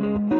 O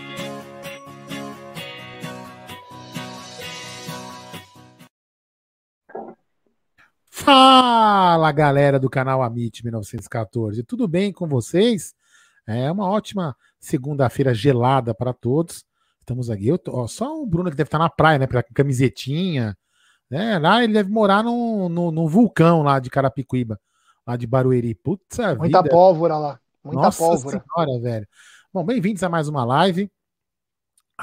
Fala galera do canal Amit 1914, tudo bem com vocês? É uma ótima segunda-feira gelada para todos. Estamos aqui, eu tô, ó, só o Bruno que deve estar na praia, né? Pela camisetinha, né? Lá ele deve morar num, no no vulcão lá de Carapicuíba, lá de Barueri. Putz, muita vida. pólvora lá, muita Nossa pólvora. Senhora, velho. Bom, bem-vindos a mais uma live.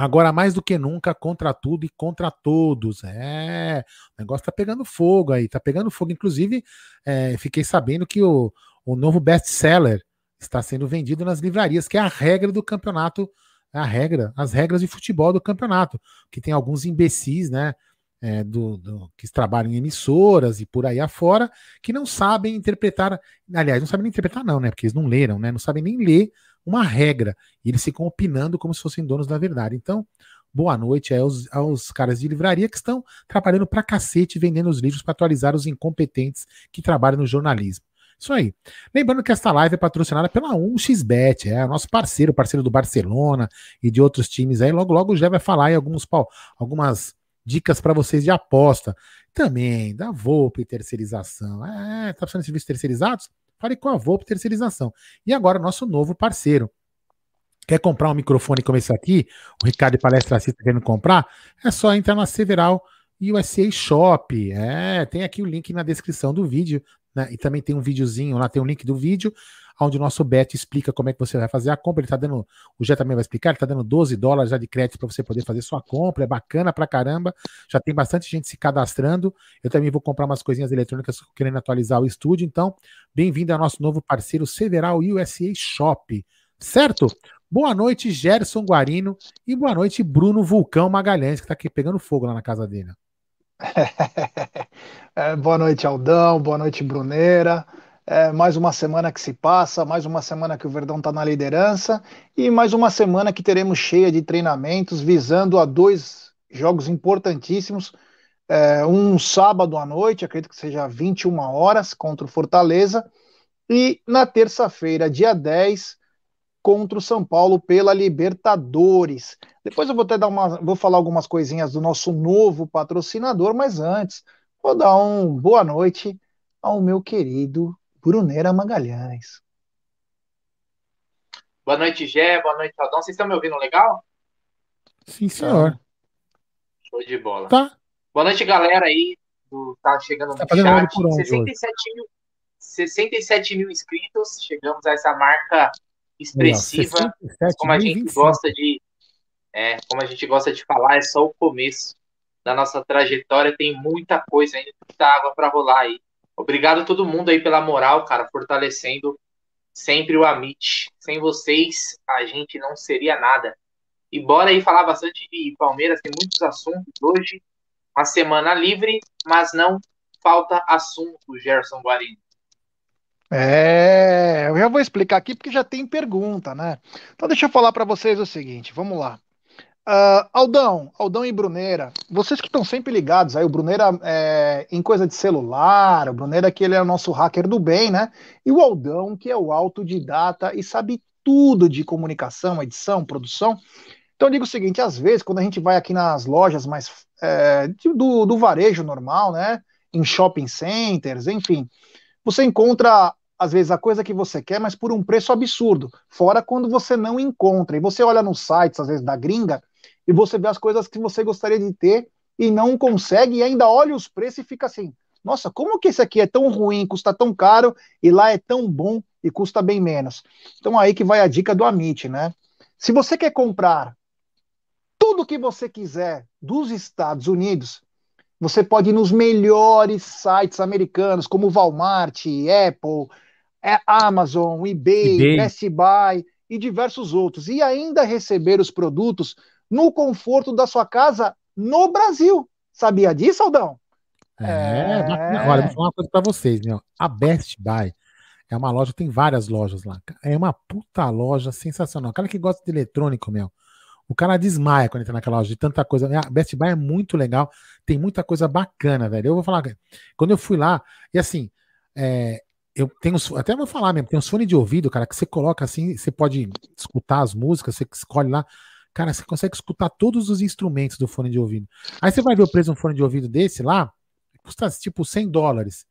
Agora, mais do que nunca, contra tudo e contra todos. É, o negócio tá pegando fogo aí, tá pegando fogo. Inclusive, é, fiquei sabendo que o, o novo best-seller está sendo vendido nas livrarias, que é a regra do campeonato, a regra, as regras de futebol do campeonato, que tem alguns imbecis, né, é, do, do, que trabalham em emissoras e por aí afora, que não sabem interpretar, aliás, não sabem interpretar não, né, porque eles não leram, né, não sabem nem ler uma regra. E eles ficam opinando como se fossem donos da verdade. Então, boa noite aos, aos caras de livraria que estão trabalhando pra cacete vendendo os livros para atualizar os incompetentes que trabalham no jornalismo. Isso aí. Lembrando que esta live é patrocinada pela 1xBet, é nosso parceiro, parceiro do Barcelona e de outros times aí. Logo, logo já vai falar aí alguns, algumas dicas para vocês de aposta. Também da Volpe Terceirização. É, tá precisando de serviços terceirizados? Fale com a Volpe Terceirização. E agora, nosso novo parceiro. Quer comprar um microfone como esse aqui? O Ricardo de Palestra Assista querendo comprar? É só entrar na Several USA Shop. É, tem aqui o link na descrição do vídeo. Né? E também tem um videozinho, lá tem um link do vídeo onde o nosso Beto explica como é que você vai fazer a compra. Ele tá dando, o Jé também vai explicar, ele tá dando 12 dólares já de crédito para você poder fazer sua compra. É bacana pra caramba. Já tem bastante gente se cadastrando. Eu também vou comprar umas coisinhas eletrônicas querendo atualizar o estúdio. Então, bem-vindo ao nosso novo parceiro Several USA Shop. Certo? Boa noite, Gerson Guarino. E boa noite, Bruno Vulcão Magalhães, que está aqui pegando fogo lá na casa dele. é, boa noite, Aldão. Boa noite, Bruneira. É, mais uma semana que se passa, mais uma semana que o Verdão está na liderança e mais uma semana que teremos cheia de treinamentos visando a dois jogos importantíssimos. É, um sábado à noite, acredito que seja 21 horas, contra o Fortaleza, e na terça-feira, dia 10, contra o São Paulo pela Libertadores. Depois eu vou até dar uma, vou falar algumas coisinhas do nosso novo patrocinador, mas antes vou dar um boa noite ao meu querido Brunera Magalhães. Boa noite, Gé. Boa noite, Aldão. Vocês estão me ouvindo legal? Sim, senhor. Show de bola. Tá. Boa noite, galera aí do tá chegando tá no chat. 67 mil, 67 mil inscritos, chegamos a essa marca expressiva. como a gente gosta de é, como a gente gosta de falar, é só o começo da nossa trajetória, tem muita coisa ainda, muita água para rolar aí. Obrigado a todo mundo aí pela moral, cara, fortalecendo sempre o Amit. Sem vocês, a gente não seria nada. E bora aí falar bastante de Palmeiras, tem muitos assuntos hoje. Uma semana livre, mas não falta assunto, Gerson Guarino. É, eu já vou explicar aqui porque já tem pergunta, né? Então deixa eu falar para vocês o seguinte, vamos lá. Uh, Aldão, Aldão e Bruneira, vocês que estão sempre ligados aí, o Bruneira é, em coisa de celular, o Bruneira que ele é o nosso hacker do bem, né? E o Aldão que é o autodidata e sabe tudo de comunicação, edição, produção. Então eu digo o seguinte, às vezes, quando a gente vai aqui nas lojas mais é, do, do varejo normal, né? Em shopping centers, enfim, você encontra, às vezes, a coisa que você quer, mas por um preço absurdo. Fora quando você não encontra. E você olha nos sites, às vezes, da gringa, e você vê as coisas que você gostaria de ter e não consegue, e ainda olha os preços e fica assim. Nossa, como que esse aqui é tão ruim, custa tão caro, e lá é tão bom e custa bem menos? Então aí que vai a dica do Amit, né? Se você quer comprar tudo que você quiser dos Estados Unidos, você pode ir nos melhores sites americanos, como Walmart, Apple, é, Amazon, eBay, eBay, Best Buy e diversos outros, e ainda receber os produtos no conforto da sua casa no Brasil. Sabia disso, Aldão? É, é... olha, vou falar uma coisa para vocês, meu. A Best Buy é uma loja, tem várias lojas lá. É uma puta loja sensacional. O cara que gosta de eletrônico, meu, o cara desmaia quando entra naquela loja de tanta coisa. A Best Buy é muito legal, tem muita coisa bacana, velho. Eu vou falar, quando eu fui lá, e assim, é, eu tenho, até vou falar mesmo, tem uns fones de ouvido, cara, que você coloca assim, você pode escutar as músicas, você escolhe lá. Cara, você consegue escutar todos os instrumentos do fone de ouvido. Aí você vai ver o preço de um fone de ouvido desse lá, custa tipo 100 dólares,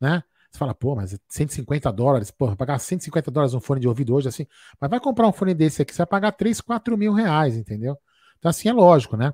né? Você fala, pô, mas 150 dólares, pô, pagar 150 dólares um fone de ouvido hoje, assim, mas vai comprar um fone desse aqui, você vai pagar 3, 4 mil reais, entendeu? Então, assim, é lógico, né?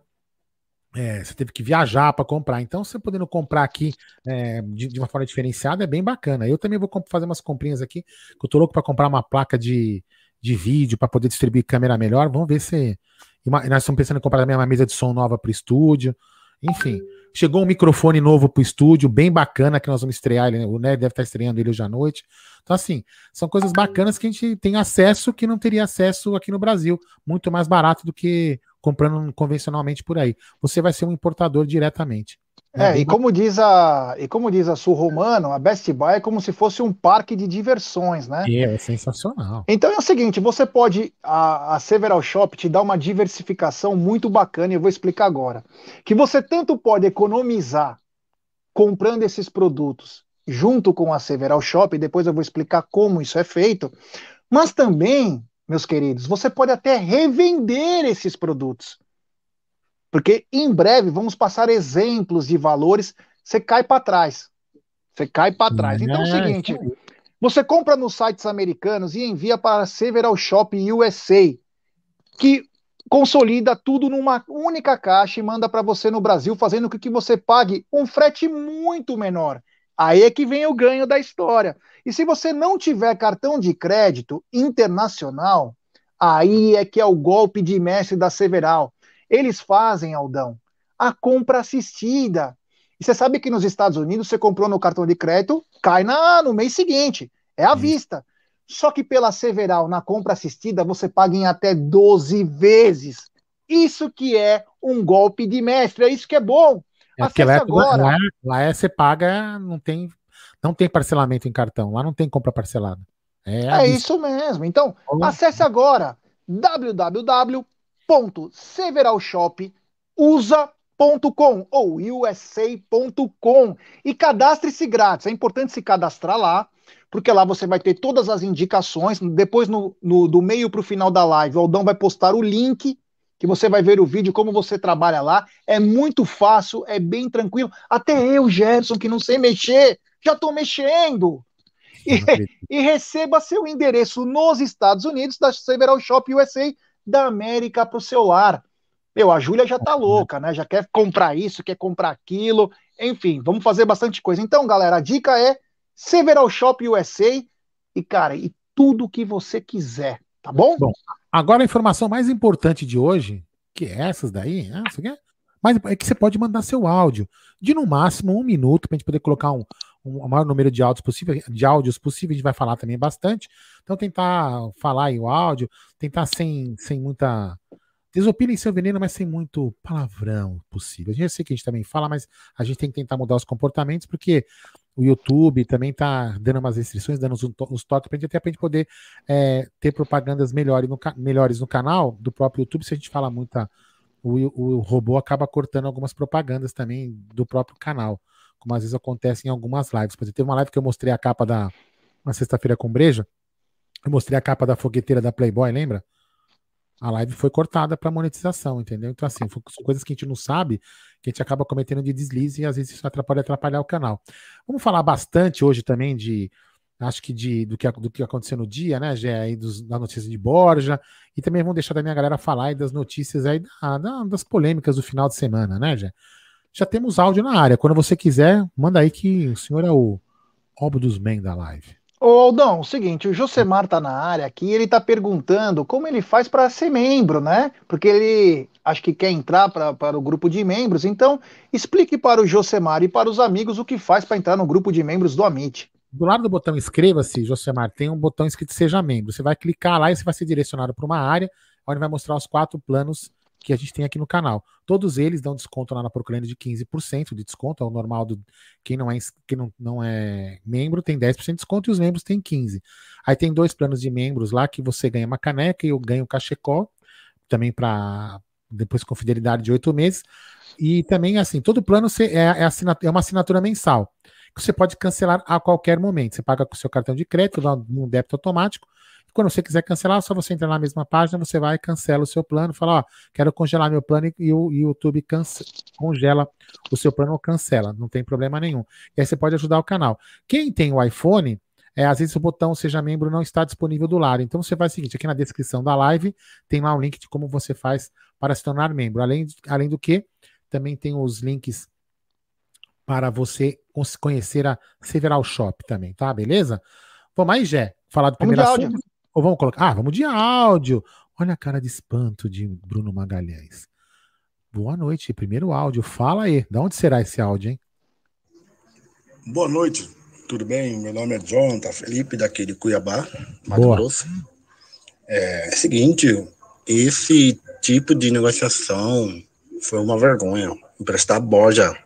É, você teve que viajar para comprar. Então, você podendo comprar aqui é, de, de, uma forma diferenciada é bem bacana. Eu também vou fazer umas comprinhas aqui, que eu tô louco para comprar uma placa de, de vídeo para poder distribuir câmera melhor. Vamos ver se. Nós estamos pensando em comprar também uma mesa de som nova para o estúdio. Enfim, chegou um microfone novo pro estúdio, bem bacana, que nós vamos estrear ele, o Né deve estar estreando ele hoje à noite. Então, assim, são coisas bacanas que a gente tem acesso que não teria acesso aqui no Brasil, muito mais barato do que comprando convencionalmente por aí. Você vai ser um importador diretamente. É, e como diz a e como diz a Sul Romano, a Best Buy é como se fosse um parque de diversões, né? É, é sensacional. Então é o seguinte, você pode a, a Several Shop te dá uma diversificação muito bacana e eu vou explicar agora. Que você tanto pode economizar comprando esses produtos junto com a Several Shop, e depois eu vou explicar como isso é feito, mas também, meus queridos, você pode até revender esses produtos. Porque em breve vamos passar exemplos de valores, você cai para trás. Você cai para trás. Então é o é, seguinte, você compra nos sites americanos e envia para Several Shop USA, que consolida tudo numa única caixa e manda para você no Brasil, fazendo com que você pague um frete muito menor. Aí é que vem o ganho da história. E se você não tiver cartão de crédito internacional, aí é que é o golpe de mestre da Several. Eles fazem, Aldão, a compra assistida. E você sabe que nos Estados Unidos você comprou no cartão de crédito, cai na, no mês seguinte. É à vista. Só que pela Several, na compra assistida, você paga em até 12 vezes. Isso que é um golpe de mestre, é isso que é bom. É porque lá, é agora. Lá, lá é, você paga, não tem, não tem parcelamento em cartão, lá não tem compra parcelada. É, é isso mesmo. Então, acesse agora www www.severalshopusa.com ou usa.com e cadastre-se grátis. É importante se cadastrar lá, porque lá você vai ter todas as indicações. Depois, no, no do meio para o final da live, o Aldão vai postar o link que você vai ver o vídeo, como você trabalha lá. É muito fácil, é bem tranquilo. Até eu, Gerson, que não sei mexer, já estou mexendo. E, e, receba seu endereço nos Estados Unidos da Several Shop USA da América para o celular. Meu, a Júlia já tá louca, né? Já quer comprar isso, quer comprar aquilo. enfim, vamos fazer bastante coisa. Então, galera, a dica é Several Shop USA e, cara, e tudo que você quiser, tá bom? Bom, agora a informação mais importante de hoje, que é essas daí, você quer? Mas é que você pode mandar seu áudio de no máximo um minuto para a gente poder colocar um, um, o maior número de áudios possível, de áudios possível, a gente vai falar também bastante. Então tentar falar aí o áudio, tentar sem, sem muita Desopilem seu veneno, mas sem muito palavrão possível. Gente sei que a gente também fala, mas a gente tem que tentar mudar os comportamentos, porque o YouTube também está dando umas restrições, dando uns toques para a gente até pra gente poder é, ter propagandas melhores no, melhores no canal do próprio YouTube. Se a gente fala muita. O, o robô acaba cortando algumas propagandas também do próprio canal, como às vezes acontece em algumas lives. Por exemplo, teve uma live que eu mostrei a capa da. Uma sexta-feira com breja. Eu mostrei a capa da fogueteira da Playboy, lembra? a live foi cortada para monetização, entendeu? Então, assim, são coisas que a gente não sabe, que a gente acaba cometendo de deslize e às vezes isso atrapalha atrapalhar o canal. Vamos falar bastante hoje também de, acho que de, do, que, do que aconteceu no dia, né, Gé, aí dos, da notícia de Borja, e também vamos deixar da minha galera falar aí das notícias aí da, da, das polêmicas do final de semana, né, Gé? Já temos áudio na área, quando você quiser, manda aí que o senhor é o óbvio dos men da live. Ô Aldão, o seguinte, o Josemar tá na área aqui, ele tá perguntando como ele faz para ser membro, né? Porque ele acho que quer entrar para o grupo de membros, então explique para o Josemar e para os amigos o que faz para entrar no grupo de membros do Amit. Do lado do botão inscreva-se, Josemar, tem um botão escrito seja membro. Você vai clicar lá e você vai ser direcionado para uma área onde vai mostrar os quatro planos que a gente tem aqui no canal. Todos eles dão desconto lá na Procurando de 15% de desconto, é o normal do quem não é quem não, não é membro tem 10% de desconto e os membros têm 15. Aí tem dois planos de membros lá que você ganha uma caneca e eu ganho cachecol também para depois com fidelidade de oito meses. E também assim, todo plano é, é, é uma assinatura mensal que você pode cancelar a qualquer momento. Você paga com o seu cartão de crédito, dá um débito automático quando você quiser cancelar, só você entrar na mesma página, você vai e cancela o seu plano, fala, ó, quero congelar meu plano e o YouTube congela o seu plano ou cancela, não tem problema nenhum. E aí você pode ajudar o canal. Quem tem o iPhone, é, às vezes o botão seja membro não está disponível do lado. Então você faz o seguinte, aqui na descrição da live tem lá um link de como você faz para se tornar membro. Além, além do que, também tem os links para você conhecer a Several Shop também, tá? Beleza? Vamos aí, Jé, falar do primeiro assunto. Ou vamos colocar. Ah, vamos de áudio. Olha a cara de espanto de Bruno Magalhães. Boa noite. Primeiro áudio. Fala aí. De onde será esse áudio, hein? Boa noite. Tudo bem? Meu nome é John, tá Felipe, daqui de Cuiabá, Mato Boa. Grosso. É, é seguinte, esse tipo de negociação foi uma vergonha. Emprestar boja,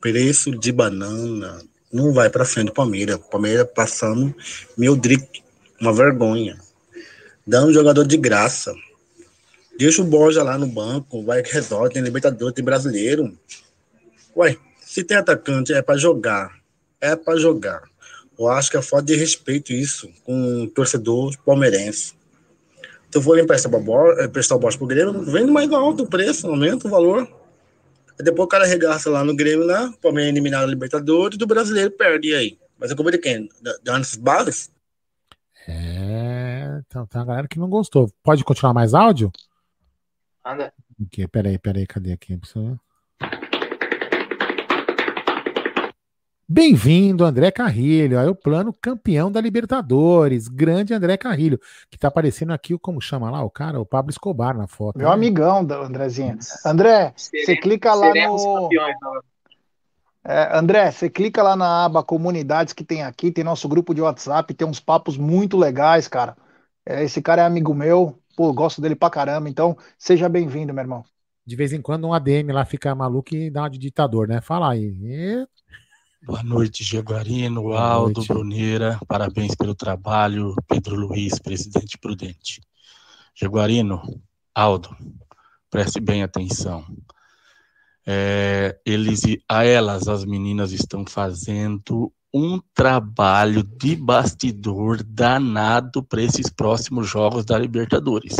preço de banana, não vai para frente do Palmeiras. Palmeiras passando meu drick, uma vergonha dando jogador de graça. Deixa o Borja lá no banco, vai que resolve, tem Libertadores, tem brasileiro. Ué, se tem atacante é para jogar, é para jogar. Eu acho que é falta de respeito isso com o torcedor palmeirense. Então vou emprestar, emprestar o Borja pro Grêmio, vende mais alto o preço, aumenta o valor. Aí depois o cara regaça lá no Grêmio, né? O Palmeiras eliminado da Libertadores e do brasileiro perde aí. Mas é culpa de quem? Da, da Anderson Barros? É, então tem uma galera que não gostou. Pode continuar mais áudio? Anda. Aqui, peraí, peraí, cadê aqui? Bem-vindo, André Carrilho. Aí o plano campeão da Libertadores. Grande André Carrilho. Que tá aparecendo aqui, como chama lá o cara? O Pablo Escobar na foto. Meu né? amigão, Andrezinho. André, você clica lá no. Campeões. É, André, você clica lá na aba comunidades que tem aqui, tem nosso grupo de WhatsApp, tem uns papos muito legais, cara. É, esse cara é amigo meu, pô, gosto dele pra caramba, então seja bem-vindo, meu irmão. De vez em quando um ADM lá fica maluco e dá uma de ditador, né? Fala aí. E... Boa noite, Jaguarino, Aldo. Bruneira, parabéns pelo trabalho, Pedro Luiz, presidente prudente. Jaguarino, Aldo, preste bem atenção é, eles a elas, as meninas estão fazendo um trabalho de bastidor danado para esses próximos jogos da Libertadores.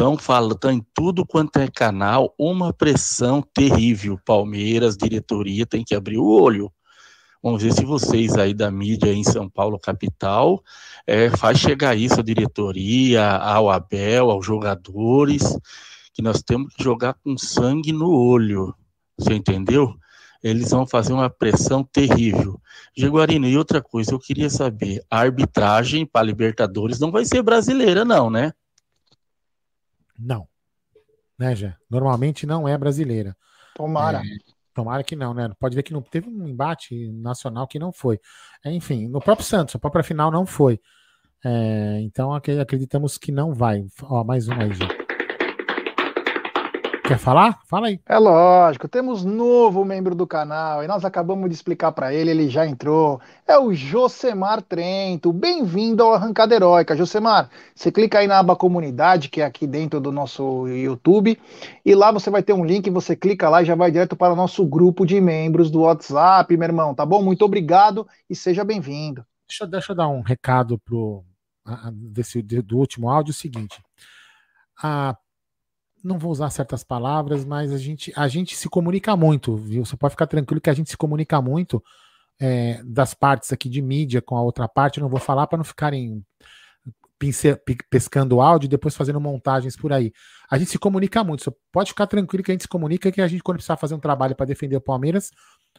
Então, fala, tá em tudo quanto é canal, uma pressão terrível. Palmeiras, diretoria, tem que abrir o olho. Vamos ver se vocês aí da mídia em São Paulo, capital, é, faz chegar isso à diretoria, ao Abel, aos jogadores, que nós temos que jogar com sangue no olho. Você entendeu? eles vão fazer uma pressão terrível. Jaguarino, e outra coisa, eu queria saber, a arbitragem para Libertadores não vai ser brasileira, não, né? Não. Né, já? Normalmente não é brasileira. Tomara. É, tomara que não, né? Pode ver que não teve um embate nacional que não foi. É, enfim, no próprio Santos, a própria final não foi. É, então acreditamos que não vai. Ó, mais um aí, gente. Quer falar? Fala aí. É lógico, temos novo membro do canal e nós acabamos de explicar para ele, ele já entrou. É o Josemar Trento. Bem-vindo ao Arrancada Heróica. Josemar, você clica aí na aba comunidade, que é aqui dentro do nosso YouTube, e lá você vai ter um link, você clica lá e já vai direto para o nosso grupo de membros do WhatsApp, meu irmão, tá bom? Muito obrigado e seja bem-vindo. Deixa, deixa eu dar um recado pro, desse, do último áudio, é o seguinte. A não vou usar certas palavras, mas a gente, a gente se comunica muito, viu? Você pode ficar tranquilo que a gente se comunica muito é, das partes aqui de mídia com a outra parte. Eu não vou falar para não ficarem pescando áudio e depois fazendo montagens por aí. A gente se comunica muito. Você pode ficar tranquilo que a gente se comunica que a gente, quando precisar fazer um trabalho para defender o Palmeiras,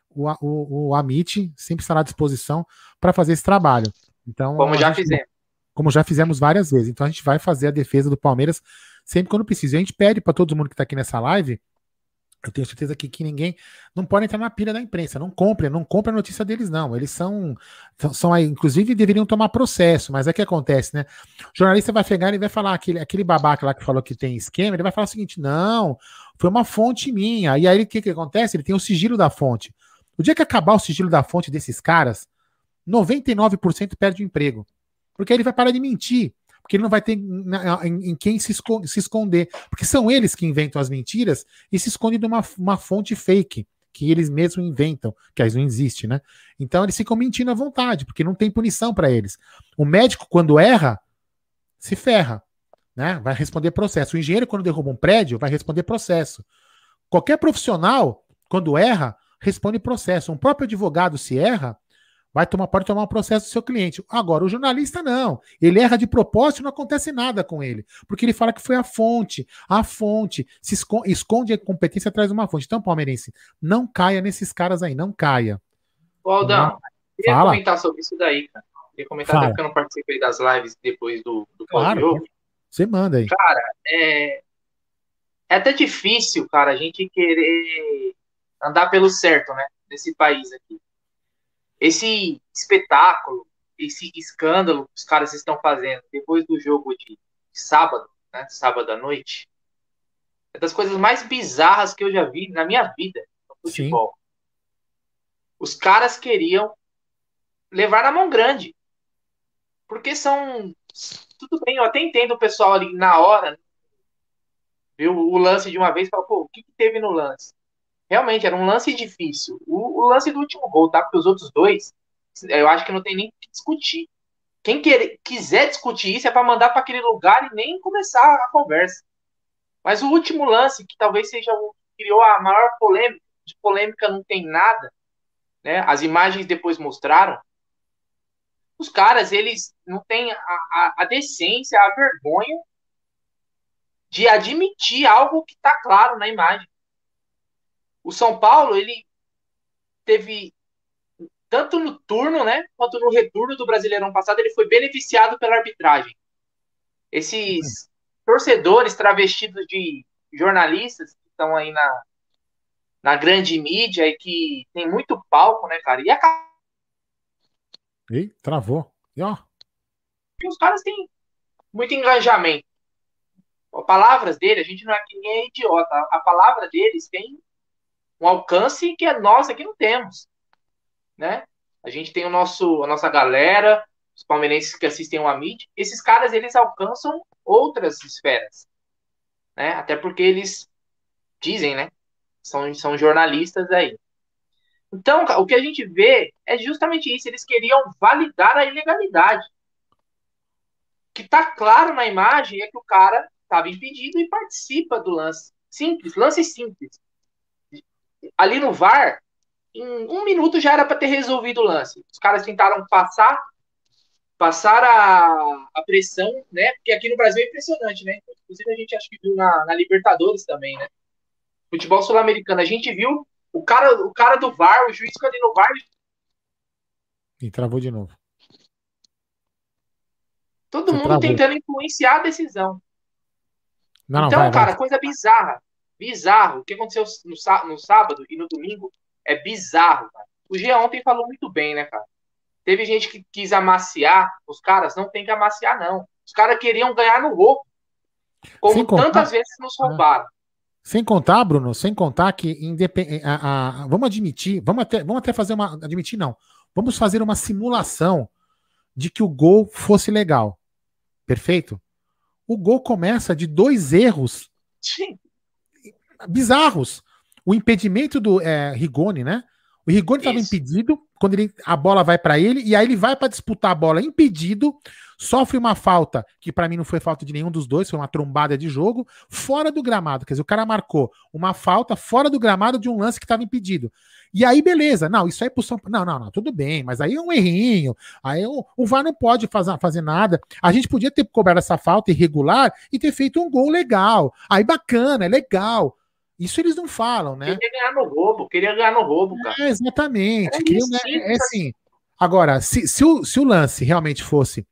o, o, o Amit sempre estará à disposição para fazer esse trabalho. Então, como já gente, fizemos. Como já fizemos várias vezes. Então a gente vai fazer a defesa do Palmeiras sempre quando precisa. E a gente pede para todo mundo que está aqui nessa live, eu tenho certeza que, que ninguém não pode entrar na pilha da imprensa. Não compre, não compre a notícia deles, não. Eles são, são aí, inclusive deveriam tomar processo, mas é que acontece, né? O jornalista vai pegar e vai falar aquele, aquele babaca lá que falou que tem esquema, ele vai falar o seguinte: não, foi uma fonte minha. E aí o que, que acontece? Ele tem o sigilo da fonte. O dia que acabar o sigilo da fonte desses caras, 99% perde o emprego. Porque ele vai parar de mentir porque ele não vai ter em, em quem se, esconder. Porque são eles que inventam as mentiras e se escondem de uma, uma fonte fake que eles mesmos inventam, que aí não existe, né? Então eles ficam mentindo à vontade, porque não tem punição para eles. O médico, quando erra, se ferra, né? Vai responder processo. O engenheiro, quando derruba um prédio, vai responder processo. Qualquer profissional, quando erra, responde processo. Um próprio advogado, se erra, vai tomar, pode tomar um processo do seu cliente. Agora, o jornalista não. Ele erra de propósito e não acontece nada com ele. Porque ele fala que foi a fonte. A fonte. Se esconde, esconde a competência atrás de uma fonte. Então, palmeirense, não caia nesses caras aí, não caia. Ô, Aldão, queria fala. comentar sobre isso daí, cara. Queria comentar fala. até porque eu não participei das lives depois do, do claro, Você manda aí. Cara, é, é até difícil, cara, a gente querer andar pelo certo, né? Nesse país aqui esse espetáculo, esse escândalo que os caras estão fazendo depois do jogo de sábado, né, sábado à noite, é das coisas mais bizarras que eu já vi na minha vida no futebol. Sim. Os caras queriam levar na mão grande. Porque são. Tudo bem, eu até entendo o pessoal ali na hora, viu o lance de uma vez e fala, pô, o que, que teve no lance? Realmente era um lance difícil. O, o, lance do último gol, tá? Porque os outros dois, eu acho que não tem nem que discutir. Quem quer, quiser discutir isso é para mandar para aquele lugar e nem começar a conversa. Mas o último lance, que talvez seja o que criou a maior polêmica, de polêmica não tem nada, né? As imagens depois mostraram. Os caras, eles não têm a, a, a decência, a vergonha de admitir algo que está claro na imagem. O São Paulo, ele teve tanto no turno, né, quanto no retorno do Brasileirão passado, ele foi beneficiado pela arbitragem. Esses torcedores travestidos de jornalistas que estão aí na, na grande mídia e que tem muito palco, né, cara? E a Ei, travou. E ó. E os caras têm muito engajamento. As palavras dele, a gente não é que nem é idiota. A palavra deles tem um alcance que nós aqui não temos, né? A gente tem o nosso, a nossa galera, os palmeirenses que assistem o Amit, esses caras eles alcançam outras esferas, né? Até porque eles dizem, né? São, são jornalistas aí. Então, o que a gente vê é justamente isso. Eles queriam validar a ilegalidade. O que está claro na imagem é que o cara estava impedido e participa do lance. Simples, lance simples ali no VAR, em um minuto já era para ter resolvido o lance. Os caras tentaram passar passar a, a pressão, né? Porque aqui no Brasil é impressionante, né? Inclusive a gente acho que viu na, na Libertadores também, né? Futebol sul-americano, a gente viu O cara, o cara do VAR, o juiz ali no VAR. E travou de novo. Todo Você mundo travou. tentando influenciar a decisão. Não, então, vai, cara, vai. coisa bizarra. Bizarro. O que aconteceu no, no sábado e no domingo é bizarro, cara. O Gia ontem falou muito bem, né, cara? Teve gente que quis amaciar os caras, não tem que amaciar, não. Os caras queriam ganhar no roubo. Como tantas vezes nos é. roubaram. Sem contar, Bruno, sem contar que independ... a, a, vamos admitir, vamos até, vamos até fazer uma. Admitir, não. Vamos fazer uma simulação de que o gol fosse legal. Perfeito? O gol começa de dois erros Sim. Bizarros. O impedimento do é, Rigoni, né? O Rigoni estava impedido quando ele, a bola vai para ele e aí ele vai para disputar a bola impedido, sofre uma falta que para mim não foi falta de nenhum dos dois, foi uma trombada de jogo fora do gramado. Quer dizer, o cara marcou uma falta fora do gramado de um lance que estava impedido. E aí, beleza, não, isso aí é pro São Não, não, não, tudo bem, mas aí é um errinho. Aí o, o VAR não pode fazer, fazer nada. A gente podia ter cobrado essa falta irregular e ter feito um gol legal. Aí bacana, é legal. Isso eles não falam, né? Queria ganhar no roubo, queria ganhar no roubo, cara. É, exatamente. É, queria, né, é assim. Agora, se, se, o, se o lance realmente fosse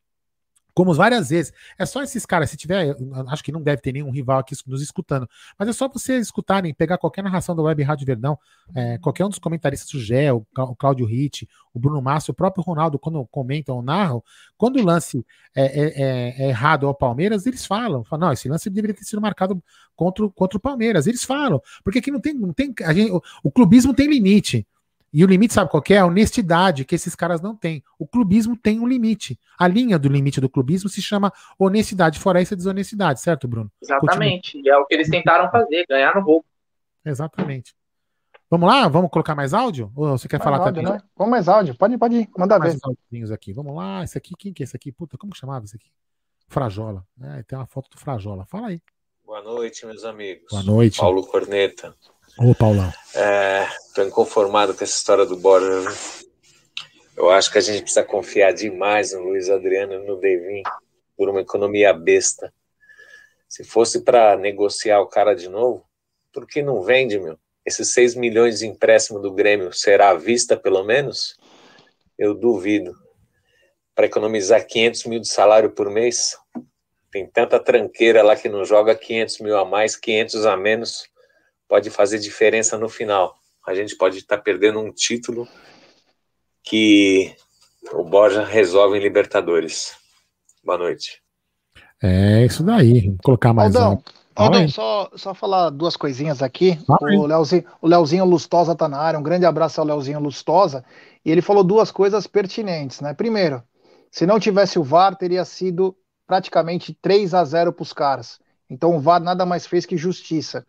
como várias vezes. É só esses caras, se tiver, acho que não deve ter nenhum rival aqui nos escutando, mas é só vocês escutarem, pegar qualquer narração da Web Rádio Verdão, é, qualquer um dos comentaristas, o Gé, o, Cláudio Ritt, o Bruno Márcio, o próprio Ronaldo, quando comentam ou narram, quando o lance é, é, é, é errado ao Palmeiras, eles falam, falam, não, esse lance deveria ter sido marcado contra, contra o Palmeiras. Eles falam, porque aqui não tem, não tem a gente, o, o clubismo tem limite. E o limite, sabe qual é? A honestidade que esses caras não têm. O clubismo tem um limite. A linha do limite do clubismo se chama honestidade, fora essa desonestidade, certo, Bruno? Exatamente. Continua. E é o que eles tentaram fazer, ganhar no roubo. Exatamente. Vamos lá? Vamos colocar mais áudio? Ou você quer mais falar áudio, também? Né? Vamos mais áudio. Pode, pode ir. Manda mais ver. aqui. Vamos lá. Esse aqui, quem que é esse aqui? Puta, como chamava esse aqui? Frajola. É, tem uma foto do Frajola. Fala aí. Boa noite, meus amigos. Boa noite. Paulo Corneta. Ô, Paulão. É, inconformado com essa história do Borja. Eu acho que a gente precisa confiar demais no Luiz Adriano e no Devin por uma economia besta. Se fosse para negociar o cara de novo, por que não vende, meu? Esses 6 milhões de empréstimo do Grêmio será à vista, pelo menos? Eu duvido. Para economizar 500 mil de salário por mês? Tem tanta tranqueira lá que não joga 500 mil a mais, 500 a menos pode fazer diferença no final. A gente pode estar tá perdendo um título que o Borja resolve em Libertadores. Boa noite. É isso daí. Vou colocar mais Aldão, um. Aldão, só, só falar duas coisinhas aqui. o Leozinho, o Leozinho Lustosa tá na área. Um grande abraço ao Leozinho Lustosa. E ele falou duas coisas pertinentes, né? Primeiro, se não tivesse o VAR, teria sido praticamente 3 a 0 para os caras. Então o VAR nada mais fez que justiça.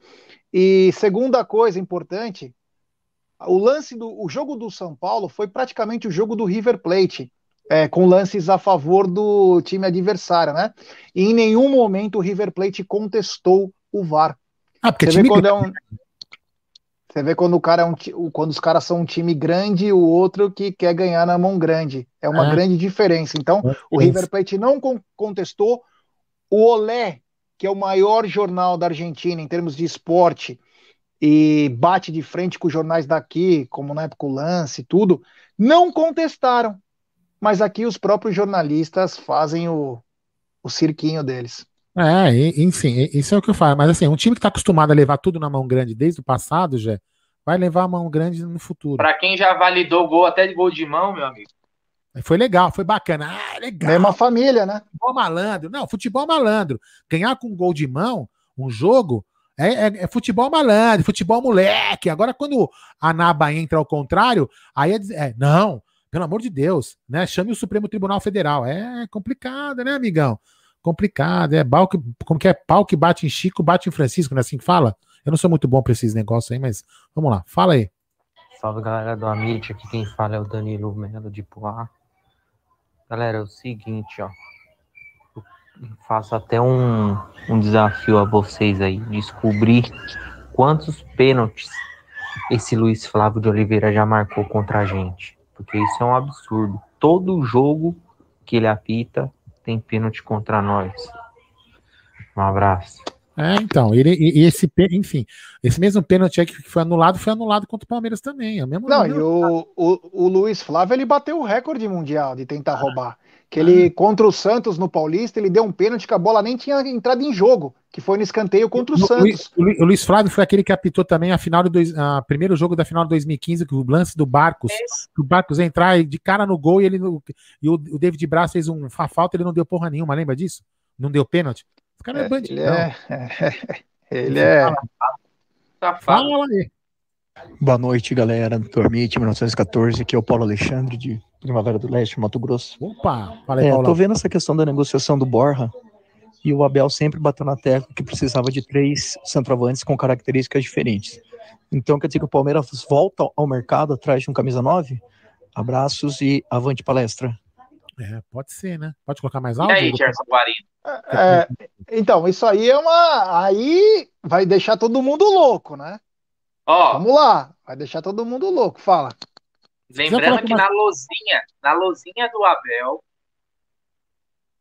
E segunda coisa importante, o lance do o jogo do São Paulo foi praticamente o jogo do River Plate, é, com lances a favor do time adversário, né? E em nenhum momento o River Plate contestou o VAR. Ah, porque Você vê quando é um você vê quando o cara é um, quando os caras são um time grande e o outro que quer ganhar na mão grande. É uma é. grande diferença. Então, o River Plate não contestou. O Olé, que é o maior jornal da Argentina em termos de esporte e bate de frente com os jornais daqui, como na época o Lance e tudo, não contestaram. Mas aqui os próprios jornalistas fazem o, o cirquinho deles. É, enfim, isso é o que eu falo. Mas assim, um time que está acostumado a levar tudo na mão grande desde o passado, já vai levar a mão grande no futuro. Para quem já validou gol até de gol de mão, meu amigo. Foi legal, foi bacana. Ah, legal. Mesma família, né? Futebol malandro. Não, futebol malandro. Ganhar com um gol de mão, um jogo, é, é, é, futebol malandro, futebol moleque. Agora, quando a Naba entra ao contrário, aí é, é, não, pelo amor de Deus, né? Chame o Supremo Tribunal Federal. É complicado, né, amigão? Complicado. É pau que, como que é pau que bate em Chico, bate em Francisco, não é assim que fala? Eu não sou muito bom para esses negócios aí, mas vamos lá, fala aí. Salve galera do Amit, aqui quem fala é o Danilo Melo de Poá. Galera, é o seguinte, ó. Eu faço até um, um desafio a vocês aí, descobrir quantos pênaltis esse Luiz Flávio de Oliveira já marcou contra a gente. Porque isso é um absurdo. Todo jogo que ele apita tem pênalti contra nós. Um abraço. É, então, ele, e, esse, enfim, esse mesmo pênalti que foi anulado, foi anulado contra o Palmeiras também. É mesmo, Não, e o, o, o, Luiz Flávio, ele bateu o recorde mundial de tentar ah, roubar. Que ele, ah. contra o Santos no Paulista, ele deu um pênalti que a bola nem tinha entrado em jogo, que foi no escanteio contra o, o Santos. O, o, Luiz Flávio foi aquele que apitou também a final do dois, a primeiro jogo da final de 2015, que o lance do Barcos, é. o Barcos entrar de cara no gol e ele e o, o David Braz fez um, uma falta, ele não deu porra nenhuma, lembra disso? Não deu pênalti? O cara é, é bandido. Ele é. Ele é. Fala aí. Boa noite, galera do Tormite 1914. Aqui é o Paulo Alexandre, de Primavera do Leste, Mato Grosso. Opa! Fala aí, é, tô vendo essa questão da negociação do Borja. E o Abel sempre bateu na tecla que precisava de três centroavantes com características diferentes. Então, quer dizer que o Palmeiras volta ao mercado atrás de um camisa 9? Abraços e avante palestra. É, pode ser, né? Pode colocar mais alto? E aí, Gerson Guarino? É, então, isso aí é uma. Aí vai deixar todo mundo louco, né? Ó, Vamos lá, vai deixar todo mundo louco. Fala. Lembrando que na lozinha, na lozinha do Abel,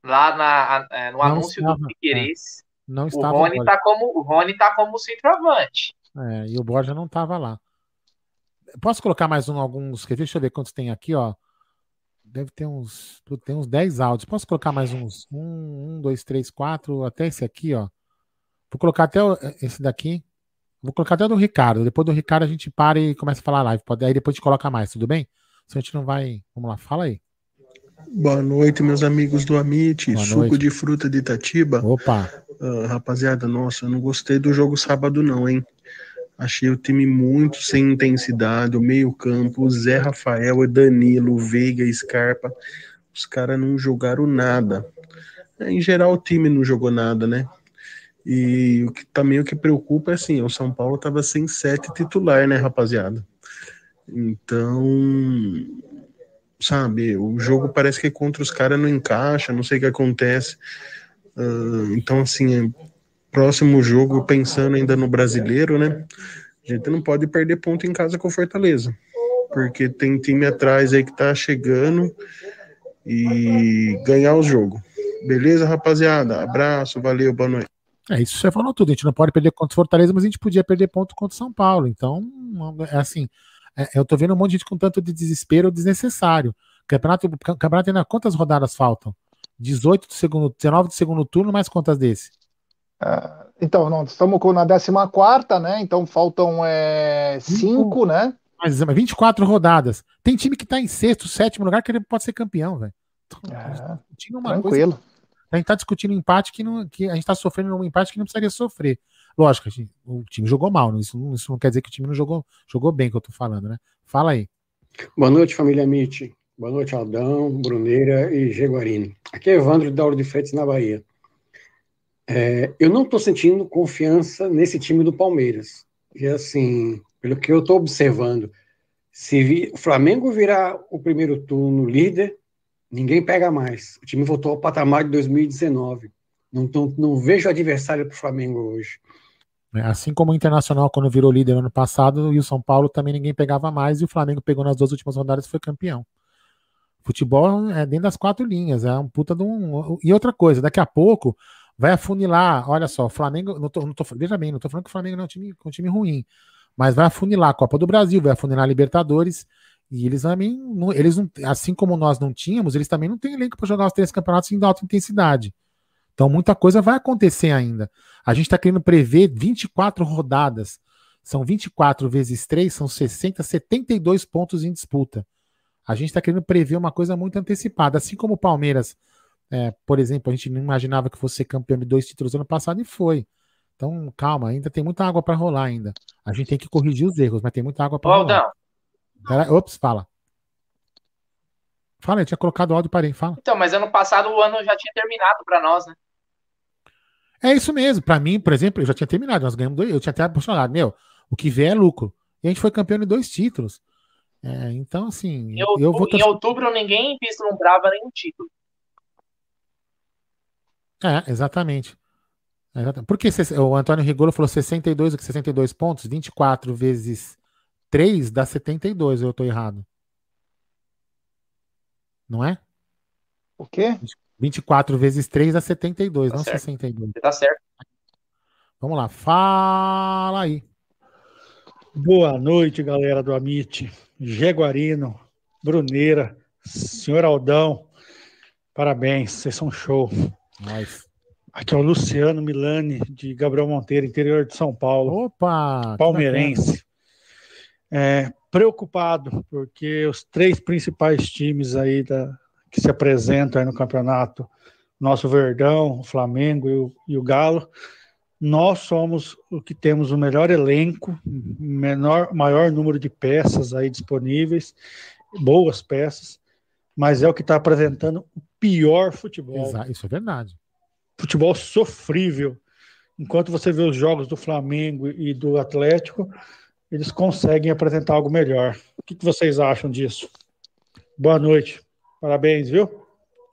lá na, é, no não anúncio estava, do Figueirense, é, não estava, o Rony tá como o Rony tá como centroavante. É, e o Borja não tava lá. Posso colocar mais um, alguns. Deixa eu ver quantos tem aqui, ó deve ter uns. Tem uns 10 áudios. Posso colocar mais uns? Um, um, dois, três, quatro, até esse aqui, ó. Vou colocar até esse daqui. Vou colocar até o do Ricardo. Depois do Ricardo a gente para e começa a falar live. Pode, aí depois a gente coloca mais, tudo bem? Se a gente não vai. Vamos lá, fala aí. Boa noite, meus amigos do Amit. Boa Suco noite. de fruta de Itatiba. Opa! Uh, rapaziada, nossa, eu não gostei do jogo sábado, não, hein? Achei o time muito sem intensidade, o meio-campo, Zé Rafael, Danilo, Veiga, Scarpa. Os caras não jogaram nada. Em geral, o time não jogou nada, né? E o que também o que preocupa é assim, o São Paulo estava sem sete titular, né, rapaziada? Então, sabe, o jogo parece que contra os caras não encaixa, não sei o que acontece. Uh, então, assim, é próximo jogo, pensando ainda no brasileiro, né? A gente não pode perder ponto em casa com Fortaleza, porque tem time atrás aí que tá chegando e ganhar o jogo. Beleza, rapaziada? Abraço, valeu, boa noite. É, isso você falou tudo. A gente não pode perder contra o Fortaleza, mas a gente podia perder ponto contra o São Paulo. Então, é assim, é, eu tô vendo um monte de gente com tanto de desespero desnecessário. Campeonato, campeonato ainda quantas rodadas faltam? 18 do segundo, 19 do segundo turno, mais quantas desse? Uh, então, não, estamos na 14, né? Então faltam é, cinco, né? Mas 24 rodadas. Tem time que está em sexto, sétimo lugar que ele pode ser campeão, velho. É, tranquilo. Coisa, a gente está discutindo empate que, não, que a gente está sofrendo um empate que não precisaria sofrer. Lógico, gente, o time jogou mal, isso, isso, não quer dizer que o time não jogou, jogou bem, que eu tô falando, né? Fala aí. Boa noite, família Mitch. Boa noite, Aldão, Bruneira e Jaguarino. Aqui é Evandro da Ouro de Freitas, na Bahia. É, eu não estou sentindo confiança nesse time do Palmeiras. E assim, pelo que eu estou observando, se vi, o Flamengo virar o primeiro turno líder, ninguém pega mais. O time voltou ao patamar de 2019. Não, não, não vejo adversário para o Flamengo hoje. É, assim como o Internacional, quando virou líder no ano passado, e o São Paulo também ninguém pegava mais, e o Flamengo pegou nas duas últimas rodadas e foi campeão. Futebol é dentro das quatro linhas, é um puta de um. E outra coisa, daqui a pouco vai afunilar. Olha só, o Flamengo. Não tô, não tô, veja bem, não tô falando que o Flamengo não é um time, um time ruim, mas vai afunilar a Copa do Brasil, vai afunilar a Libertadores. E eles também, não, eles não, assim como nós não tínhamos, eles também não têm elenco para jogar os três campeonatos em alta intensidade. Então muita coisa vai acontecer ainda. A gente está querendo prever 24 rodadas. São 24 vezes 3, são 60, 72 pontos em disputa. A gente está querendo prever uma coisa muito antecipada. Assim como o Palmeiras é, por exemplo, a gente não imaginava que fosse campeão de dois títulos ano passado e foi. Então, calma, ainda tem muita água para rolar ainda. A gente tem que corrigir os erros, mas tem muita água para rolar. Pera, ops, fala. Fala, eu tinha colocado o áudio parei, fala. Então, mas ano passado o ano já tinha terminado para nós, né? É isso mesmo. Para mim, por exemplo, eu já tinha terminado. Nós ganhamos dois. Eu tinha até apaixonado. Meu, o que vier é lucro. E a gente foi campeão de dois títulos. É, então, assim. Em outubro, eu vou... em outubro ninguém vislumbrava nenhum título. É, exatamente. Porque o Antônio Rigolo falou 62, 62 pontos, 24 vezes 3 dá 72, eu estou errado. Não é? O quê? 24 vezes 3 dá 72, tá não certo. 62. Tá certo. Vamos lá, fala aí. Boa noite, galera do Amit, Jaguarino, Bruneira, senhor Aldão, parabéns, vocês são show. Nice. Aqui é o Luciano Milani, de Gabriel Monteiro, interior de São Paulo. Opa! Palmeirense. É, preocupado, porque os três principais times aí da, que se apresentam aí no campeonato, nosso Verdão, o Flamengo e o, e o Galo, nós somos o que temos o melhor elenco, menor, maior número de peças aí disponíveis, boas peças, mas é o que está apresentando o pior futebol. Exato, isso é verdade. Futebol sofrível. Enquanto você vê os jogos do Flamengo e do Atlético, eles conseguem apresentar algo melhor. O que, que vocês acham disso? Boa noite. Parabéns, viu?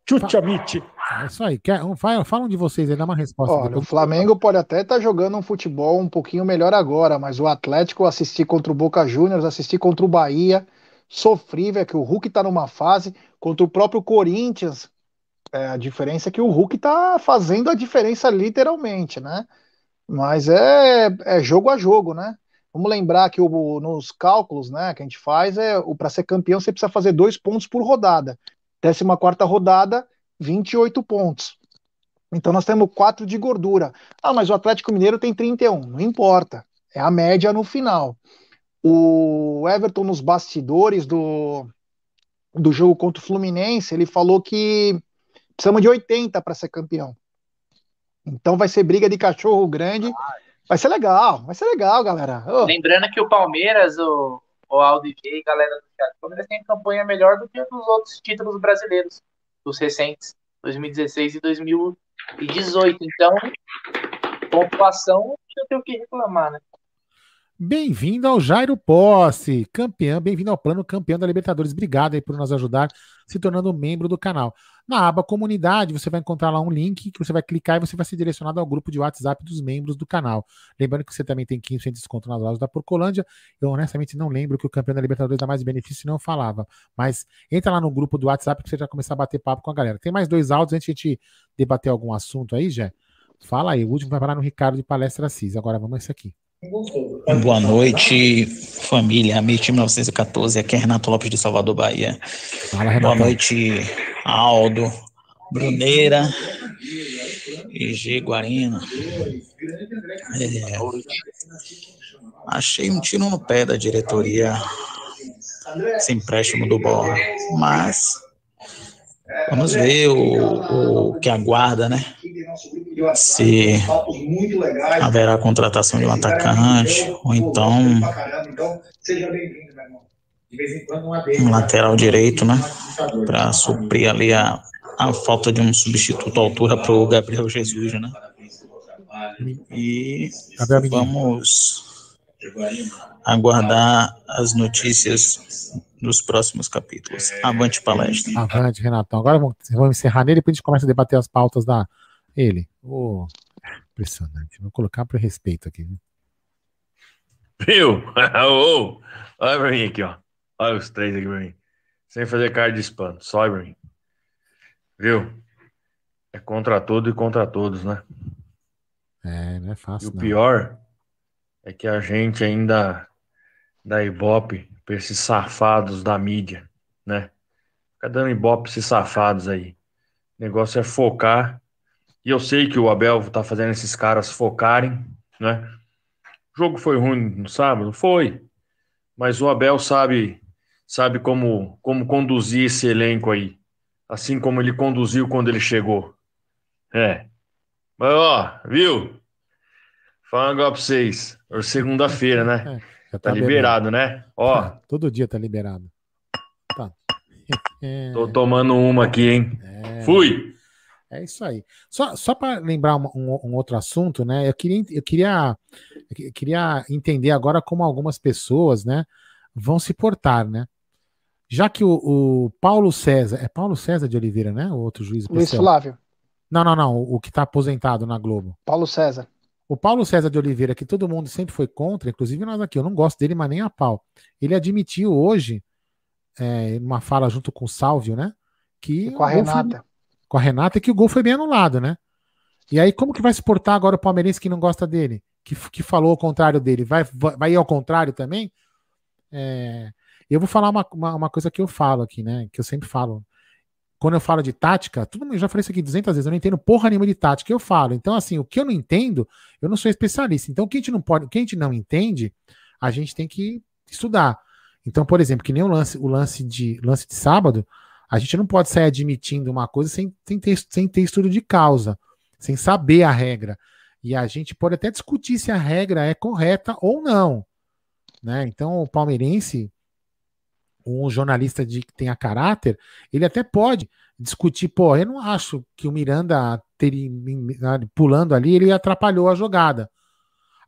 Tchutchamite. É isso aí. Quer, fala, fala um de vocês aí, dá uma resposta. Olha, o Flamengo pode até estar tá jogando um futebol um pouquinho melhor agora, mas o Atlético assistir contra o Boca Juniors, assistir contra o Bahia, sofrível, é que o Hulk está numa fase, contra o próprio Corinthians, é, a diferença é que o Hulk está fazendo a diferença literalmente, né? Mas é, é jogo a jogo, né? Vamos lembrar que o, nos cálculos né, que a gente faz, é para ser campeão você precisa fazer dois pontos por rodada. 14 quarta rodada, 28 pontos. Então nós temos 4 de gordura. Ah, mas o Atlético Mineiro tem 31. Não importa. É a média no final. O Everton, nos bastidores do, do jogo contra o Fluminense, ele falou que precisamos de 80 para ser campeão. Então vai ser briga de cachorro grande. Vai ser legal, vai ser legal, galera. Oh. Lembrando que o Palmeiras, o, o Aldo e galera do Palmeiras tem campanha melhor do que os outros títulos brasileiros dos recentes, 2016 e 2018. Então, pontuação, não tem o que reclamar, né? Bem-vindo ao Jairo Posse, campeão, bem-vindo ao plano campeão da Libertadores. Obrigado aí por nos ajudar, se tornando membro do canal. Na aba comunidade, você vai encontrar lá um link que você vai clicar e você vai ser direcionado ao grupo de WhatsApp dos membros do canal. Lembrando que você também tem 15% de desconto nas lojas da Porcolândia. Eu honestamente não lembro que o campeão da Libertadores dá mais benefício não falava. Mas entra lá no grupo do WhatsApp que você já começar a bater papo com a galera. Tem mais dois áudios antes de a gente debater algum assunto aí, já. Fala aí, o último vai parar no Ricardo de Palestra Assis. Agora vamos esse aqui. Boa noite, família. Amit 1914, aqui é Renato Lopes de Salvador, Bahia. Fala, Boa noite, Aldo, Bruneira e G. Guarino. É, achei um tiro no pé da diretoria esse empréstimo do Borra, mas vamos ver o, o que aguarda, né? se haverá a contratação de um atacante, ou então um lateral direito, né? Para suprir ali a, a falta de um substituto à altura para o Gabriel Jesus, né? E vamos aguardar as notícias dos próximos capítulos. Avante palestra. Avante, Renatão. Agora vamos, vamos encerrar nele, depois a gente começa a debater as pautas da, ele. Oh, impressionante. Vou colocar para respeito aqui. Viu? oh, olha pra mim aqui, ó. Olha os três aqui pra mim. Sem fazer cara de espanto. Só olha pra mim. Viu? É contra tudo e contra todos, né? É, não é fácil. E o não. pior é que a gente ainda dá ibope pra esses safados da mídia, né? Fica dando ibope pra esses safados aí. O negócio é focar e eu sei que o Abel tá fazendo esses caras focarem, né? O jogo foi ruim no sábado? Foi. Mas o Abel sabe sabe como, como conduzir esse elenco aí. Assim como ele conduziu quando ele chegou. É. Mas, ó, viu? Fala agora pra vocês. Hoje segunda-feira, né? É, tá, tá liberado, né? Ó. Todo dia tá liberado. Tá. É. Tô tomando uma aqui, hein? É. Fui! É isso aí. Só, só para lembrar um, um, um, outro assunto, né? Eu queria, eu queria, eu queria entender agora como algumas pessoas, né, vão se portar, né? Já que o, o Paulo César, é Paulo César de Oliveira, né? O outro juiz. Luiz Flávio. Não, não, não. O, o que está aposentado na Globo. Paulo César. O Paulo César de Oliveira, que todo mundo sempre foi contra, inclusive nós aqui, eu não gosto dele, mas nem a pau. Ele admitiu hoje, é, uma fala junto com o Sálvio, né? Que com a Renata com a Renata que o gol foi bem anulado, né? E aí, como que vai suportar agora o palmeirense que não gosta dele? Que, que falou o contrário dele? Vai, vai, vai ir ao contrário também? É, eu vou falar uma, uma, uma, coisa que eu falo aqui, né? Que eu sempre falo. Quando eu falo de tática, tudo eu já falei isso aqui 200 vezes, eu não entendo porra nenhuma de tática, eu falo. Então, assim, o que eu não entendo, eu não sou especialista. Então, o que a gente não pode, o que a gente não entende, a gente tem que estudar. Então, por exemplo, que nem o lance, o lance de lance de sábado, a gente não pode sair admitindo uma coisa sem, sem, ter, sem ter estudo de causa, sem saber a regra. E a gente pode até discutir se a regra é correta ou não. Né? Então, o palmeirense, um jornalista de que tenha caráter, ele até pode discutir, pô, eu não acho que o Miranda teria, pulando ali, ele atrapalhou a jogada.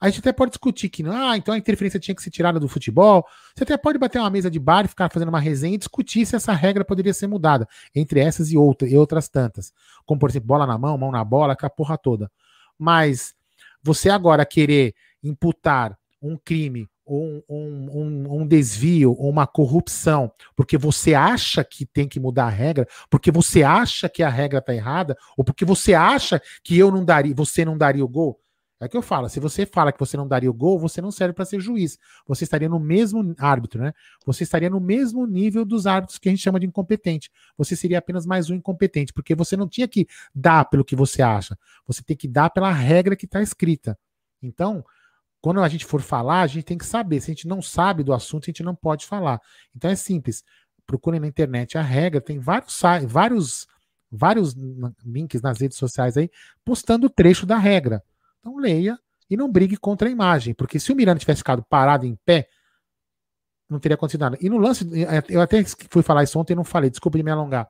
A gente até pode discutir que, ah, então a interferência tinha que ser tirada do futebol. Você até pode bater uma mesa de bar e ficar fazendo uma resenha e discutir se essa regra poderia ser mudada, entre essas e, outra, e outras tantas. Como, por exemplo, bola na mão, mão na bola, aquela porra toda. Mas você agora querer imputar um crime um, um, um, desvio ou uma corrupção, porque você acha que tem que mudar a regra, porque você acha que a regra está errada, ou porque você acha que eu não daria, você não daria o gol. É o que eu falo. Se você fala que você não daria o gol, você não serve para ser juiz. Você estaria no mesmo árbitro, né? Você estaria no mesmo nível dos árbitros que a gente chama de incompetente. Você seria apenas mais um incompetente, porque você não tinha que dar pelo que você acha. Você tem que dar pela regra que está escrita. Então, quando a gente for falar, a gente tem que saber. Se a gente não sabe do assunto, a gente não pode falar. Então é simples. Procurem na internet a regra, tem vários vários vários links nas redes sociais aí postando trecho da regra. Então leia e não brigue contra a imagem, porque se o Miranda tivesse ficado parado em pé, não teria acontecido nada. E no lance, eu até fui falar isso ontem e não falei, desculpa de me alongar.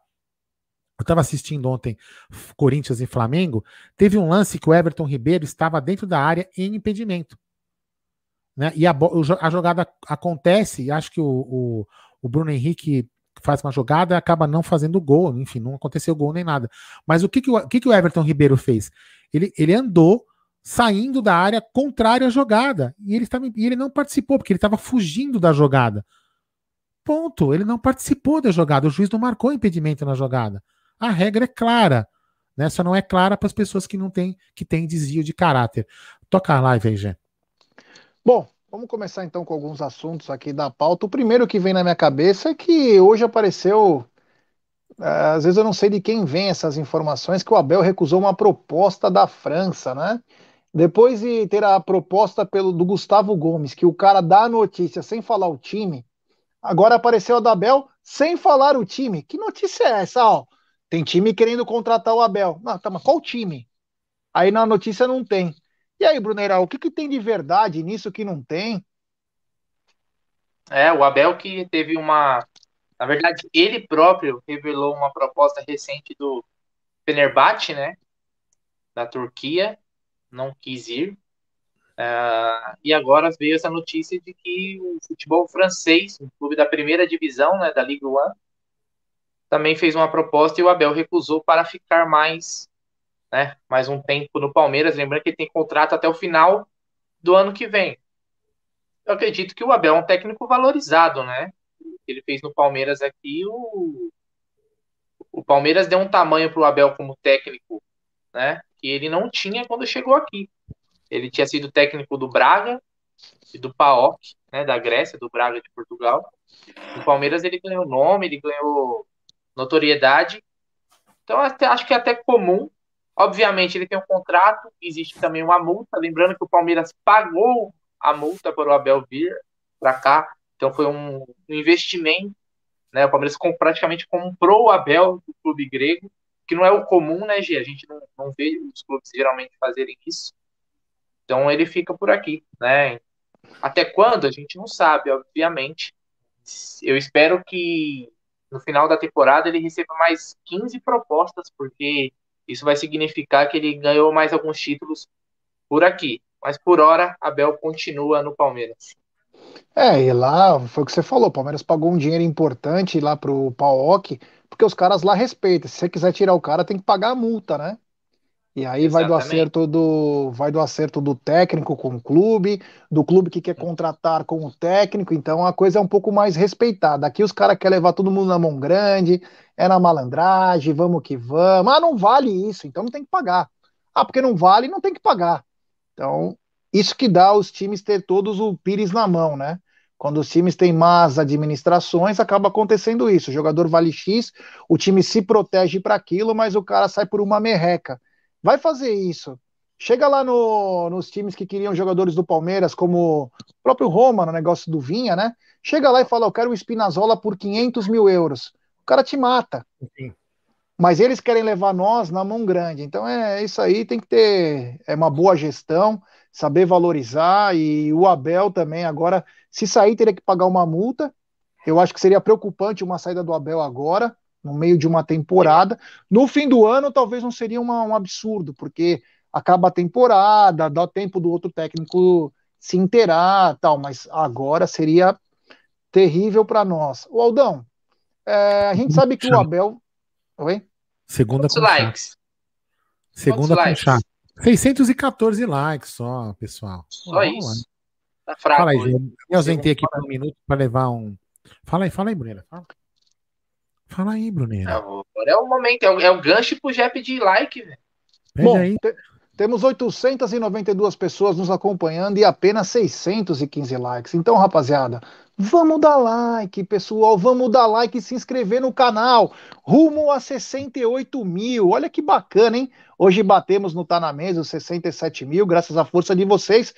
Eu estava assistindo ontem Corinthians e Flamengo. Teve um lance que o Everton Ribeiro estava dentro da área em impedimento. Né? E a, a jogada acontece, acho que o, o, o, Bruno Henrique faz uma jogada e acaba não fazendo gol. Enfim, não aconteceu gol nem nada. Mas o que, que, o, que, que o Everton Ribeiro fez? Ele, ele andou saindo da área contrária à jogada. E ele, estava, e ele não participou, porque ele estava fugindo da jogada. Ponto. Ele não participou da jogada. O juiz não marcou impedimento na jogada. A regra é clara. Né? Só não é clara para as pessoas que não têm, que têm desvio de caráter. Toca a live aí, Gê. Bom, vamos começar então com alguns assuntos aqui da pauta. O primeiro que vem na minha cabeça é que hoje apareceu. Eh, às vezes eu não sei de quem vem essas informações que o Abel recusou uma proposta da França, né? Depois de ter a proposta pelo, do Gustavo Gomes, que o cara dá a notícia sem falar o time, agora apareceu a da Abel sem falar o time. Que notícia é essa? Ó, tem time querendo contratar o Abel. Não, tá, mas qual time? Aí na notícia não tem. E aí, Bruneira, o que, que tem de verdade nisso que não tem? É, o Abel que teve uma. Na verdade, ele próprio revelou uma proposta recente do Fenerbahçe, né? Da Turquia, não quis ir. Uh, e agora veio essa notícia de que o futebol francês, um clube da primeira divisão, né, da Ligue 1, também fez uma proposta e o Abel recusou para ficar mais, né, mais um tempo no Palmeiras. Lembrando que ele tem contrato até o final do ano que vem. Eu acredito que o Abel é um técnico valorizado, né? Ele fez no Palmeiras aqui o o Palmeiras deu um tamanho para o Abel como técnico, né? que ele não tinha quando chegou aqui. Ele tinha sido técnico do Braga e do PAOK, né, da Grécia, do Braga de Portugal. O Palmeiras ele ganhou nome, ele ganhou notoriedade. Então até, acho que é até comum. Obviamente ele tem um contrato, existe também uma multa. Lembrando que o Palmeiras pagou a multa para o Abel vir para cá. Então foi um, um investimento. Né? O Palmeiras praticamente comprou o Abel do clube grego que não é o comum, né, G? A gente não, não vê os clubes geralmente fazerem isso. Então ele fica por aqui, né? Até quando? A gente não sabe, obviamente. Eu espero que no final da temporada ele receba mais 15 propostas, porque isso vai significar que ele ganhou mais alguns títulos por aqui. Mas por hora, Abel continua no Palmeiras. É, e lá foi o que você falou, o Palmeiras pagou um dinheiro importante lá pro PAOK, porque os caras lá respeitam. Se você quiser tirar o cara, tem que pagar a multa, né? E aí vai do acerto do vai do acerto do técnico com o clube, do clube que quer contratar com o técnico, então a coisa é um pouco mais respeitada. Aqui os caras querem levar todo mundo na mão grande, é na malandragem, vamos que vamos. Ah, não vale isso, então não tem que pagar. Ah, porque não vale, não tem que pagar. Então, isso que dá os times ter todos o pires na mão, né? Quando os times têm más administrações, acaba acontecendo isso. O jogador vale X, o time se protege para aquilo, mas o cara sai por uma merreca. Vai fazer isso. Chega lá no, nos times que queriam jogadores do Palmeiras, como o próprio Roma, no negócio do Vinha, né? Chega lá e fala: Eu quero o Spinazzola por 500 mil euros. O cara te mata. Sim. Mas eles querem levar nós na mão grande. Então é isso aí, tem que ter é uma boa gestão, saber valorizar. E o Abel também, agora, se sair, teria que pagar uma multa. Eu acho que seria preocupante uma saída do Abel agora, no meio de uma temporada. No fim do ano, talvez não seria uma, um absurdo, porque acaba a temporada, dá tempo do outro técnico se inteirar, tal, mas agora seria terrível para nós. O Aldão, é, a gente sabe que o Abel. Oi? Segunda Quantos com likes? Segunda Quantos com likes? 614 likes só, pessoal. Só Vamos isso. Lá. Tá fraco. Fala aí, eu me ausentei aqui por um minuto para levar um. Fala aí, fala aí, Brunera. Fala. Fala aí, Brunera. Agora é o momento, é o, é o gancho pro Jep de like, velho. Bom, aí. Temos 892 pessoas nos acompanhando e apenas 615 likes. Então, rapaziada, vamos dar like, pessoal. Vamos dar like e se inscrever no canal. Rumo a 68 mil. Olha que bacana, hein? Hoje batemos no Tá na Mesa os 67 mil, graças à força de vocês.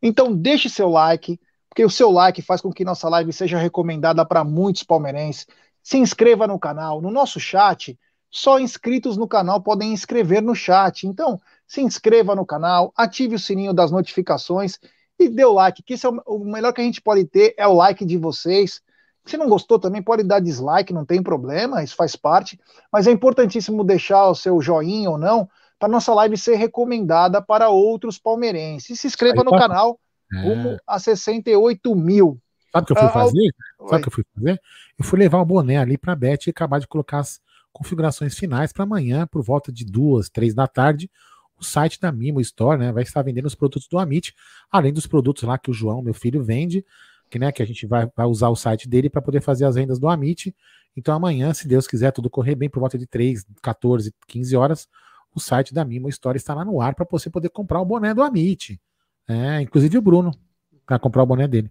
Então, deixe seu like, porque o seu like faz com que nossa live seja recomendada para muitos palmeirenses. Se inscreva no canal. No nosso chat, só inscritos no canal podem inscrever no chat. Então, se inscreva no canal, ative o sininho das notificações e dê o like, que isso é o melhor que a gente pode ter, é o like de vocês. Se não gostou também pode dar dislike, não tem problema, isso faz parte, mas é importantíssimo deixar o seu joinha ou não, para nossa live ser recomendada para outros palmeirenses. E se inscreva Aí, no tá... canal, é. rumo a 68 mil. Sabe o que eu fui ah, fazer? Sabe o que eu fui fazer? Eu fui levar o boné ali para a Beth e acabar de colocar as configurações finais para amanhã, por volta de duas, três da tarde, o site da Mimo Store, né, vai estar vendendo os produtos do Amit, além dos produtos lá que o João, meu filho, vende, que, né, que a gente vai, vai usar o site dele para poder fazer as vendas do Amit. Então amanhã, se Deus quiser, tudo correr bem por volta de 3, 14, 15 horas, o site da Mimo Store está lá no ar para você poder comprar o boné do Amit. É, inclusive o Bruno para comprar o boné dele.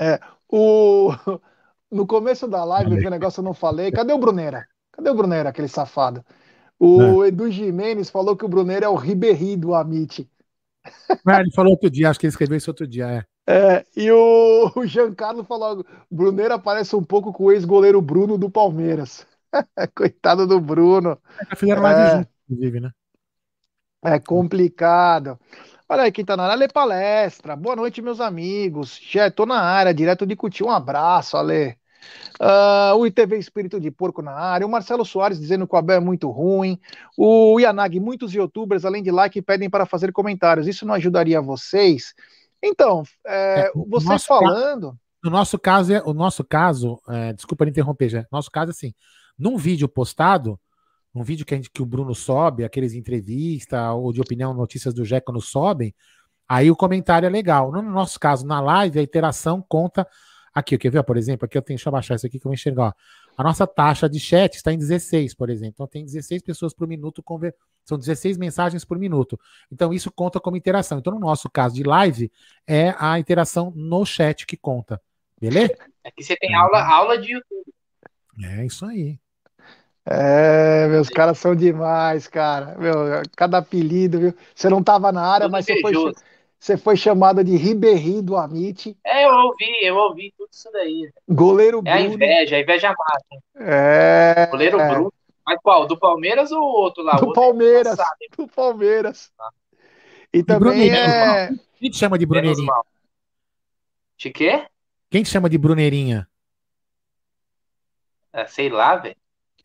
É, o no começo da live, o negócio eu não falei. Cadê o Brunera? Cadê o Brunera, aquele safado? O é. Edu Jimenez falou que o Brunner é o Ribéry do Amit. É, ele falou outro dia, acho que ele escreveu isso outro dia, é. É, e o, o Giancarlo falou: Brunner parece um pouco com o ex-goleiro Bruno do Palmeiras. Coitado do Bruno. É, fizeram live é, junto, inclusive, né? É complicado. Olha aí quem tá na área, Ale Palestra. Boa noite, meus amigos. Já tô na área, direto de Cuti. Um abraço, Ale. Uh, o ITV Espírito de Porco na área, o Marcelo Soares dizendo que o Abel é muito ruim, o Yanagi, muitos youtubers, além de like, pedem para fazer comentários. Isso não ajudaria vocês? Então, é, é, vocês falando. Caso, no nosso caso, é, o nosso caso, é, desculpa interromper, já. Nosso caso, assim, num vídeo postado, um vídeo que, a gente, que o Bruno sobe, aqueles entrevistas ou de opinião, notícias do Jé quando sobem, aí o comentário é legal. No nosso caso, na live, a interação conta Aqui, quer ver, por exemplo? Aqui eu tenho, deixa eu abaixar isso aqui que eu vou enxergar. Ó. A nossa taxa de chat está em 16, por exemplo. Então tem 16 pessoas por minuto, conver... são 16 mensagens por minuto. Então isso conta como interação. Então no nosso caso de live, é a interação no chat que conta. Beleza? Aqui você tem aula, aula de YouTube. É isso aí. É, meus caras são demais, cara. Meu, cada apelido, viu? Você não estava na área, Todo mas você foi, você foi chamada de Ribéry do Amit. É, eu ouvi, eu ouvi tudo isso daí. Goleiro Bruno. É a inveja, a inveja mata. É. Goleiro Bruno. Mas qual? Do Palmeiras ou outro lá? Do outro Palmeiras. É do Palmeiras. Ah. E, e também é... Quem te chama de Bruneirinha? De quê? Quem te chama de Bruneirinha? É, sei lá, velho.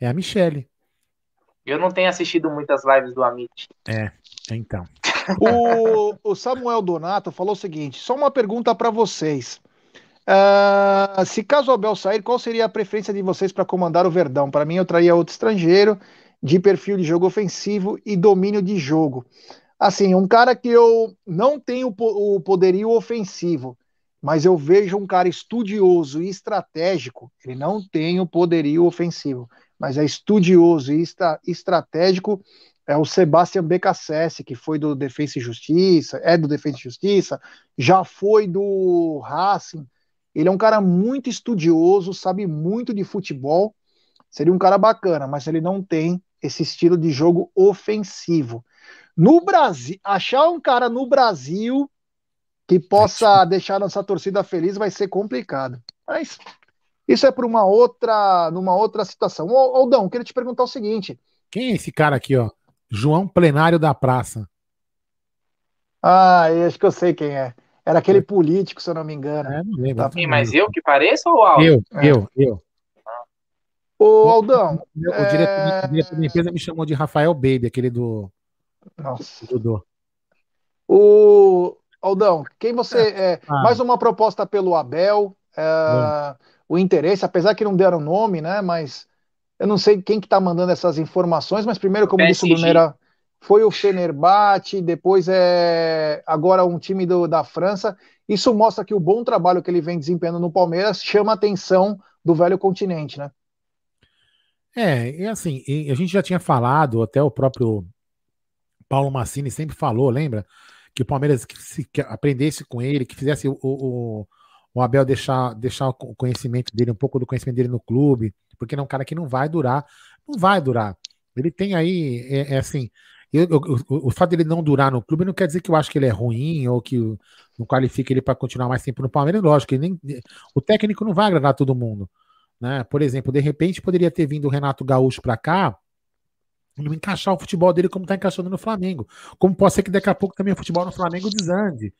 É a Michele. Eu não tenho assistido muitas lives do Amit. É, então. O, o, Samuel Donato falou o seguinte: só uma pergunta para vocês. Uh, se caso o Abel sair, qual seria a preferência de vocês para comandar o Verdão? Para mim, eu traria outro estrangeiro de perfil de jogo ofensivo e domínio de jogo. Assim, um cara que eu não tenho o poderio ofensivo, mas eu vejo um cara estudioso e estratégico. Ele não tem o poderio ofensivo, mas é estudioso e está estratégico é o Sebastian Becassese, que foi do Defensa e Justiça, é do Defensa e Justiça, já foi do Racing. Ele é um cara muito estudioso, sabe muito de futebol. Seria um cara bacana, mas ele não tem esse estilo de jogo ofensivo. No Brasil, achar um cara no Brasil que possa deixar nossa torcida feliz vai ser complicado. Mas isso é para uma outra, numa outra situação. Ô, Aldão, queria te perguntar o seguinte. Quem é esse cara aqui, ó? João Plenário da Praça. Ah, acho que eu sei quem é. Era aquele é. político, se eu não me engano. É, não lembro. Tá. mas eu que pareço ou Aldo? Eu, é. eu, eu. Ô, Aldão. O, o, é... diretor, o, diretor, da empresa me chamou de Rafael Baby, aquele do. Nossa. Do O Aldão, quem você. É, é ah. Mais uma proposta pelo Abel. É, o interesse, apesar que não deram nome, né? Mas eu não sei quem que tá mandando essas informações, mas primeiro, como disse o Brunera, foi o Fenerbahçe, depois é agora um time do, da França. Isso mostra que o bom trabalho que ele vem desempenhando no Palmeiras chama a atenção do velho continente, né? É, e assim, a gente já tinha falado, até o próprio Paulo Massini sempre falou, lembra? Que o Palmeiras que se, que aprendesse com ele, que fizesse o, o, o Abel deixar, deixar o conhecimento dele, um pouco do conhecimento dele no clube, porque ele é um cara que não vai durar, não vai durar. Ele tem aí, é, é assim, eu, eu, o, o fato dele não durar no clube não quer dizer que eu acho que ele é ruim ou que não qualifica ele para continuar mais tempo no Palmeiras. Lógico, ele nem, o técnico não vai agradar todo mundo. Né? Por exemplo, de repente poderia ter vindo o Renato Gaúcho para cá não encaixar o futebol dele como está encaixando no Flamengo. Como pode ser que daqui a pouco também o futebol no Flamengo desande.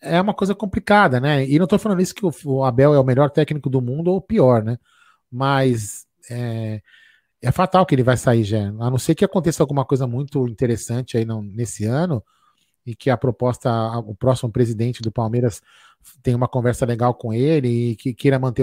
É uma coisa complicada, né? E não estou falando isso que o Abel é o melhor técnico do mundo ou pior, né? Mas é, é fatal que ele vai sair já. A não ser que aconteça alguma coisa muito interessante aí nesse ano e que a proposta, o próximo presidente do Palmeiras tenha uma conversa legal com ele e que queira manter